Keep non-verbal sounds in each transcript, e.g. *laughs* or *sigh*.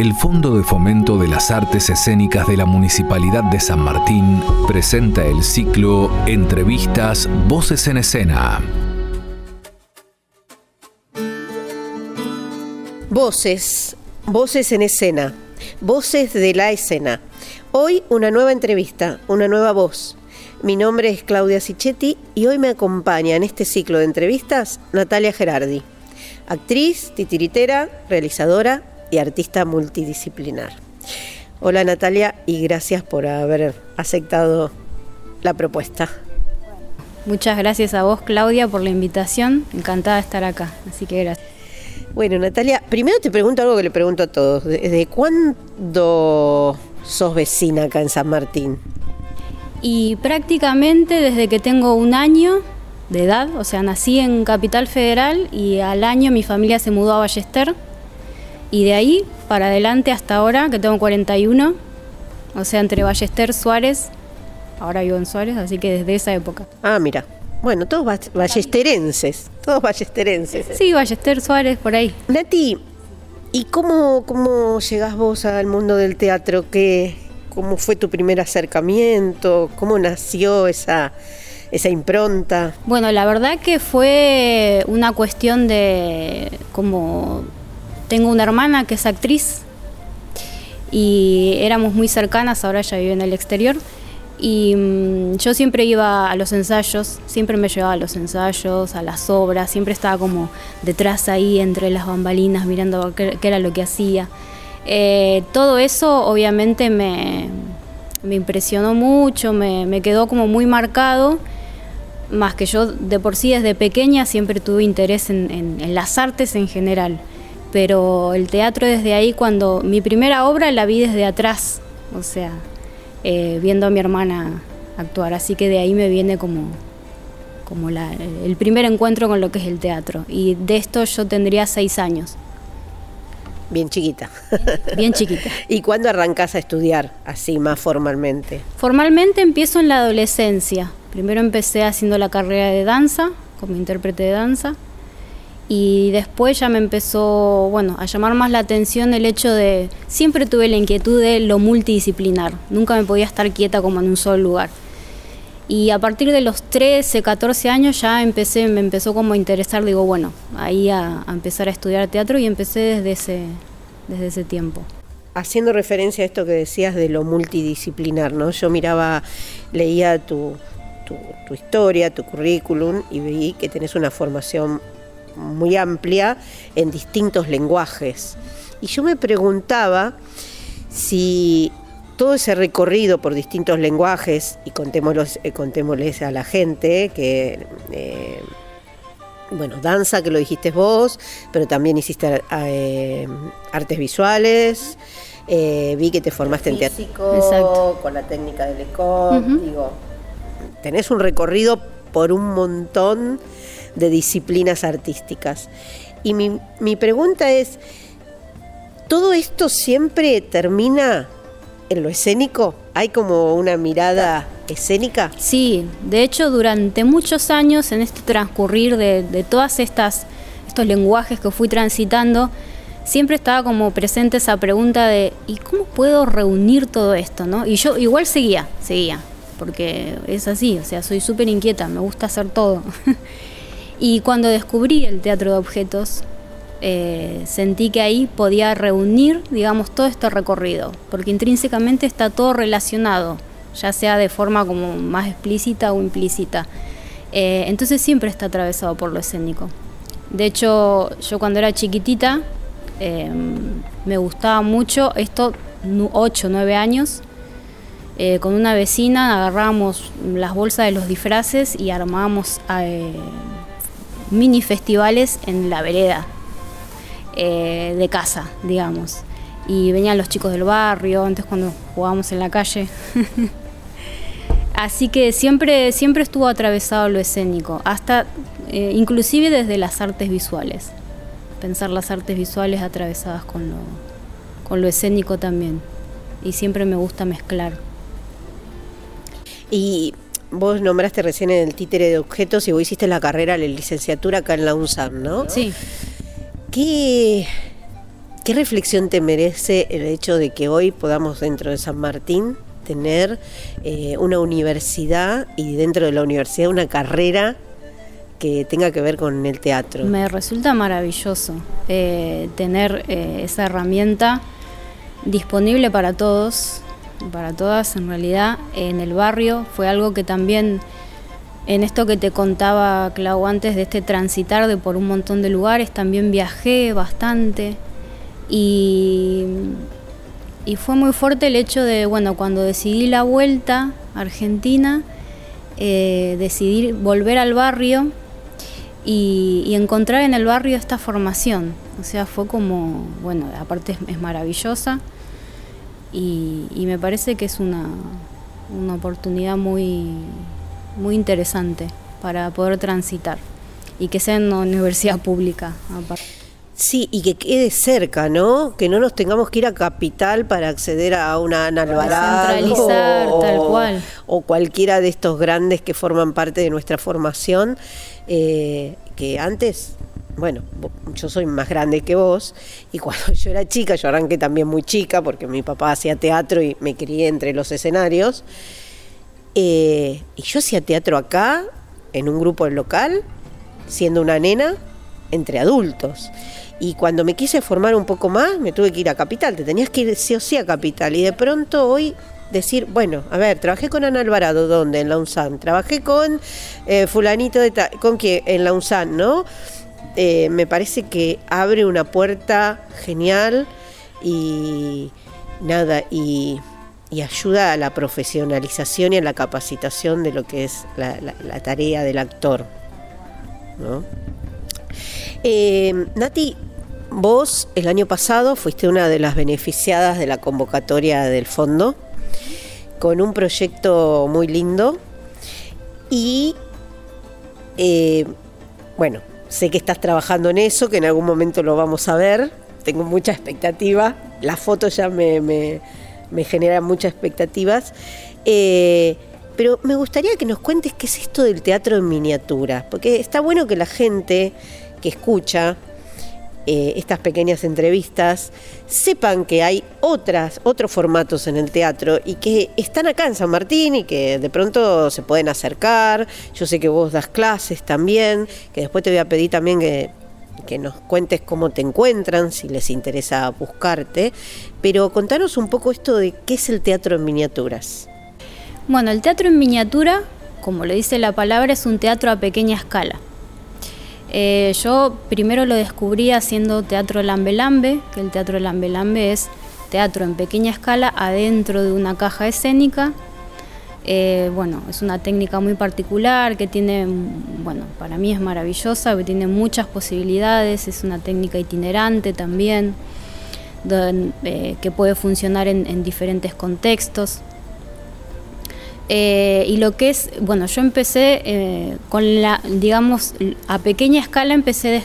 el Fondo de Fomento de las Artes Escénicas de la Municipalidad de San Martín presenta el ciclo Entrevistas Voces en Escena. Voces, voces en escena, voces de la escena. Hoy una nueva entrevista, una nueva voz. Mi nombre es Claudia Sichetti y hoy me acompaña en este ciclo de entrevistas Natalia Gerardi, actriz, titiritera, realizadora y artista multidisciplinar. Hola Natalia y gracias por haber aceptado la propuesta. Muchas gracias a vos Claudia por la invitación, encantada de estar acá, así que gracias. Bueno Natalia, primero te pregunto algo que le pregunto a todos, ¿desde cuándo sos vecina acá en San Martín? Y prácticamente desde que tengo un año de edad, o sea, nací en Capital Federal y al año mi familia se mudó a Ballester y de ahí para adelante hasta ahora, que tengo 41, o sea, entre Ballester, Suárez, ahora vivo en Suárez, así que desde esa época. Ah, mira. Bueno, todos ballesterenses, todos ballesterenses. Sí, Ballester, Suárez, por ahí. Nati, ¿y cómo, cómo llegás vos al mundo del teatro? ¿Qué, ¿Cómo fue tu primer acercamiento? ¿Cómo nació esa, esa impronta? Bueno, la verdad que fue una cuestión de como tengo una hermana que es actriz y éramos muy cercanas, ahora ella vive en el exterior. Y mm, yo siempre iba a los ensayos, siempre me llevaba a los ensayos, a las obras, siempre estaba como detrás ahí entre las bambalinas mirando qué, era lo que hacía. Eh, todo eso obviamente me, impresionó mucho, me, quedó como muy marcado, más que yo de por sí desde pequeña siempre tuve interés en las artes en general pero el teatro desde ahí, cuando mi primera obra la vi desde atrás, o sea, eh, viendo a mi hermana actuar, así que de ahí me viene como, como el primer encuentro con lo que es el teatro. Y de esto yo tendría seis años. Bien chiquita. Bien chiquita. *laughs* ¿Y cuándo arrancás a estudiar así más formalmente? Formalmente empiezo en la adolescencia. Primero empecé haciendo la carrera de danza, como intérprete de danza y después ya me empezó, bueno, a llamar más la atención el hecho de, siempre tuve la inquietud de lo multidisciplinar, nunca me podía estar quieta como en un solo lugar. Y a partir de los 13, 14 años ya empecé, me empezó como a interesar, digo, bueno, ahí a, empezar a estudiar teatro y empecé desde ese, desde ese tiempo. Haciendo referencia a esto que decías de lo multidisciplinar, ¿no? Yo miraba, leía tu, tu, historia, tu currículum y vi que tenés una formación muy amplia en distintos lenguajes. Y yo me preguntaba si todo ese recorrido por distintos lenguajes, y eh, contémosles a la gente que, eh, bueno, danza, que lo dijiste vos, pero también hiciste eh, artes visuales, vi que te formaste en teatro. Con la técnica del ECO, digo, tenés un recorrido por un montón de disciplinas artísticas. Y mi, pregunta es, ¿todo esto siempre termina en lo escénico? ¿Hay como una mirada escénica? Sí, de hecho durante muchos años en este transcurrir de, de todas estas estos lenguajes que fui transitando, siempre estaba como presente esa pregunta de ¿y cómo puedo reunir todo esto? ¿no? Y yo igual seguía, seguía, porque es así, o sea, soy súper inquieta, me gusta hacer todo. *laughs* Y cuando descubrí el teatro de objetos, eh, sentí que ahí podía reunir, digamos, todo este recorrido, porque intrínsecamente está todo relacionado, ya sea de forma como más explícita o implícita. Eh, entonces siempre está atravesado por lo escénico. De hecho, yo cuando era chiquitita em, me gustaba mucho esto, 8, 9 años, eh, con una vecina agarrábamos las bolsas de los disfraces y armábamos mini festivales en la vereda eh, de casa, digamos. Y venían los chicos del barrio, antes cuando jugábamos en la calle. *laughs* Así que siempre, siempre estuvo atravesado lo escénico, hasta eh, inclusive desde las artes visuales. Pensar las artes visuales atravesadas con lo, con lo escénico también. Y siempre me gusta mezclar. Y vos nombraste recién en el títere de objetos y vos hiciste la carrera, la licenciatura acá en la UNSAM, ¿no? Sí. ¿Qué, ¿Qué reflexión te merece el hecho de que hoy podamos dentro de San Martín tener eh, una universidad y dentro de la universidad una carrera que tenga que ver con el teatro? Me resulta maravilloso eh, tener eh, esa herramienta disponible para todos, para todas en realidad, en el barrio. Fue algo que también en esto que te contaba Clau antes de este transitar de por un montón de lugares, también viajé bastante y, y fue muy fuerte el hecho de, bueno, cuando decidí la vuelta a Argentina, eh, decidí volver al barrio y, encontrar en el barrio esta formación. O sea, fue como, bueno, aparte es, maravillosa y, y, me parece que es una, una oportunidad muy, muy interesante para poder transitar y que sea en una universidad pública. Sí, y que quede cerca, ¿no? Que no nos tengamos que ir a Capital para acceder a una Ana Centralizar, o, tal cual. O cualquiera de estos grandes que forman parte de nuestra formación, eh, que antes bueno, yo soy más grande que vos y cuando *laughs* yo era chica, yo arranqué también muy chica porque mi papá hacía teatro y me crié entre los escenarios. Eh, y yo hacía teatro acá, en un grupo local, siendo una nena, entre adultos. Y cuando me quise formar un poco más, me tuve que ir a Capital. Te tenías que ir sí o sí a Capital. Y de pronto hoy decir, bueno, a ver, trabajé con Ana Alvarado, ¿dónde? En la UNSAN. Trabajé con eh, fulanito de... ¿Con quién? En la UNSAN, ¿no? Eh, me parece que abre una puerta genial y nada, y ayuda a la profesionalización y a la capacitación de lo que es la, tarea del actor. Eh, Nati, vos el año pasado fuiste una de las beneficiadas de la convocatoria del fondo con un proyecto muy lindo y eh, bueno, sé que estás trabajando en eso, que en algún momento lo vamos a ver, tengo mucha expectativa, la foto ya me me genera muchas expectativas. Eh, pero me gustaría que nos cuentes qué es esto del teatro en miniatura, porque está bueno que la gente que escucha eh, estas pequeñas entrevistas sepan que hay otras, otros formatos en el teatro y que están acá en San Martín y que de pronto se pueden acercar. Yo sé que vos das clases también, que después te voy a pedir también que que nos cuentes cómo te encuentran, si les interesa buscarte, pero contanos un poco esto de qué es el teatro en miniaturas. Bueno, el teatro en miniatura, como le dice la palabra, es un teatro a pequeña escala. Eh, yo primero lo descubrí haciendo teatro Lambe Lambe, que el teatro Lambe Lambe es teatro en pequeña escala adentro de una caja escénica eh, bueno, es una técnica muy particular que tiene, bueno, para mí es maravillosa, que tiene muchas posibilidades, es una técnica itinerante también, eh, que puede funcionar en, diferentes contextos. Eh, y lo que es, bueno, yo empecé con la, digamos, a pequeña escala empecé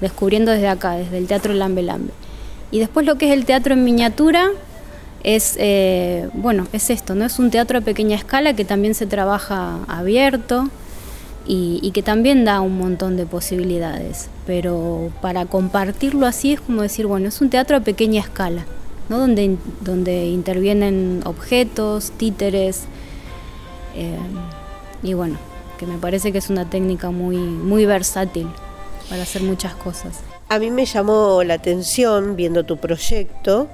descubriendo desde acá, desde el Teatro Lambe Lambe. Y después lo que es el teatro en miniatura, es, eh, bueno, es esto, ¿no? Es un teatro a pequeña escala que también se trabaja abierto y, que también da un montón de posibilidades. Pero para compartirlo así es como decir, bueno, es un teatro a pequeña escala, ¿no? Donde, donde intervienen objetos, títeres, eh, y bueno, que me parece que es una técnica muy, muy versátil para hacer muchas cosas. A mí me llamó la atención viendo tu proyecto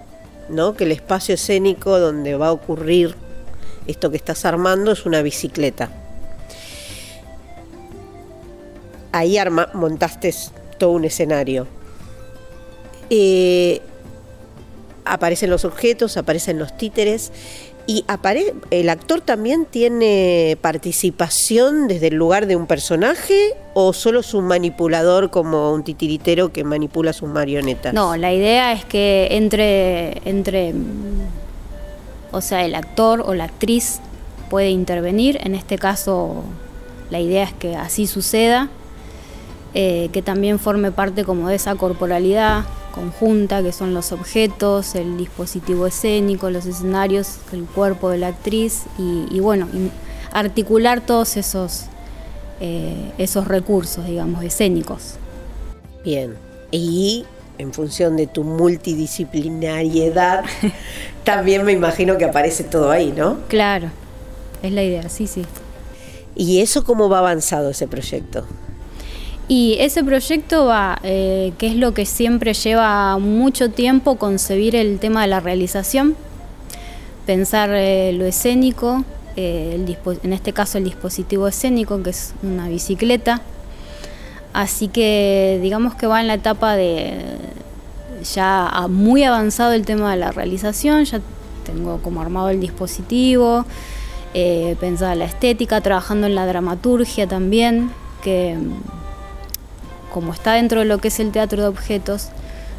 que el espacio escénico donde va a ocurrir esto que estás armando es una bicicleta. Ahí arma, montaste todo un escenario. Eh, aparecen los objetos, aparecen los títeres y el actor también tiene participación desde el lugar de un personaje o solo es un manipulador como un titiritero que manipula sus marionetas. No, la idea es que entre, entre o sea, el actor o la actriz puede intervenir. En este caso, la idea es que así suceda, eh, que también forme parte como de esa corporalidad conjunta, que son los objetos, el dispositivo escénico, los escenarios, el cuerpo de la actriz y, bueno, articular todos esos, eh, esos recursos, digamos, escénicos. Bien, y en función de tu multidisciplinariedad, *laughs* también me imagino que aparece todo ahí, ¿no? Claro, es la idea, sí, sí. ¿Y eso cómo va avanzado ese proyecto? Y ese proyecto va, eh, que es lo que siempre lleva mucho tiempo concebir el tema de la realización, pensar eh, lo escénico, eh, en este caso el dispositivo escénico, que es una bicicleta. Así que digamos que va en la etapa de ya muy avanzado el tema de la realización, ya tengo como armado el dispositivo, pensada la estética, trabajando en la dramaturgia también, que como está dentro de lo que es el teatro de objetos,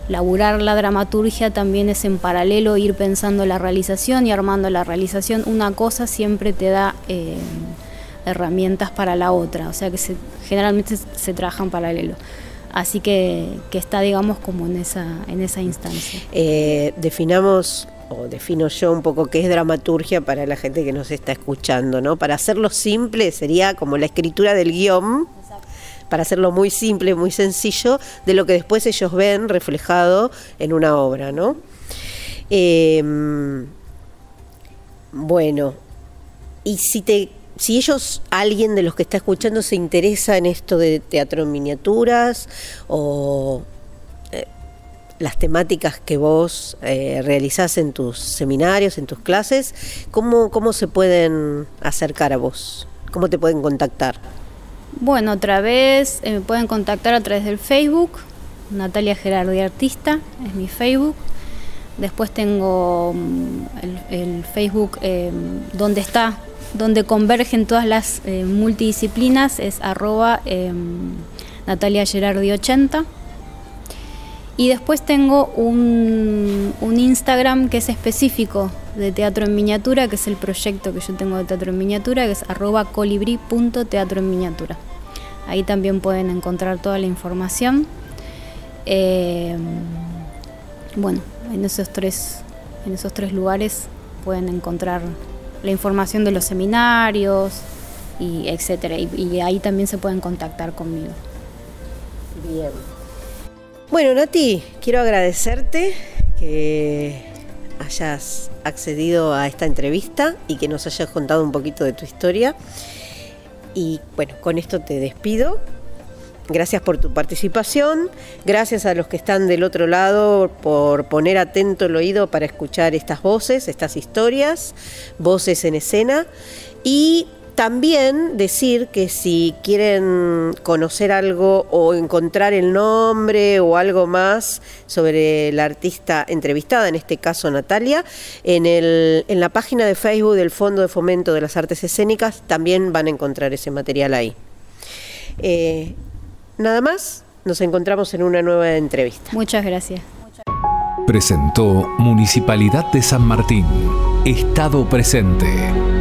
laburar la dramaturgia también es en paralelo ir pensando la realización y armando la realización. Una cosa siempre te da eh, herramientas para la otra, o sea que generalmente se trabaja en paralelo. Así que, está, digamos, como en esa, en esa instancia. Eh, definamos o defino yo un poco qué es dramaturgia para la gente que nos está escuchando, ¿no? Para hacerlo simple sería como la escritura del guion para hacerlo muy simple, muy sencillo, de lo que después ellos ven reflejado en una obra, ¿no? Em, bueno, y si te si ellos, alguien de los que está escuchando, se interesa en esto de teatro en miniaturas o eh, las temáticas que vos eh, realizás en tus seminarios, en tus clases, ¿cómo, ¿cómo se pueden acercar a vos? ¿Cómo te pueden contactar? Bueno, otra vez eh, me pueden contactar a través del Facebook, Natalia Gerardi Artista, es mi Facebook. Después tengo mm, el, Facebook eh, donde está, donde convergen todas las eh, multidisciplinas, es arroba Natalia Gerardi 80. Y después tengo un, Instagram que es específico de teatro en miniatura, que es el proyecto que yo tengo de teatro en miniatura, que es arroba colibrí.teatro en miniatura. Ahí también pueden encontrar toda la información. Eh, bueno, en esos tres, en esos tres lugares pueden encontrar la información de los seminarios y etcétera. y ahí también se pueden contactar conmigo. Bien. Bueno, Nati, quiero agradecerte que hayas accedido a esta entrevista y que nos hayas contado un poquito de tu historia. Y bueno, con esto te despido. Gracias por tu participación, gracias a los que están del otro lado por poner atento el oído para escuchar estas voces, estas historias, voces en escena y también decir que si quieren conocer algo o encontrar el nombre o algo más sobre la artista entrevistada, en este caso Natalia, en, el, en la página de Facebook del Fondo de Fomento de las Artes Escénicas también van a encontrar ese material ahí. Eh, nada más, nos encontramos en una nueva entrevista. Muchas gracias. Presentó Municipalidad de San Martín, Estado presente.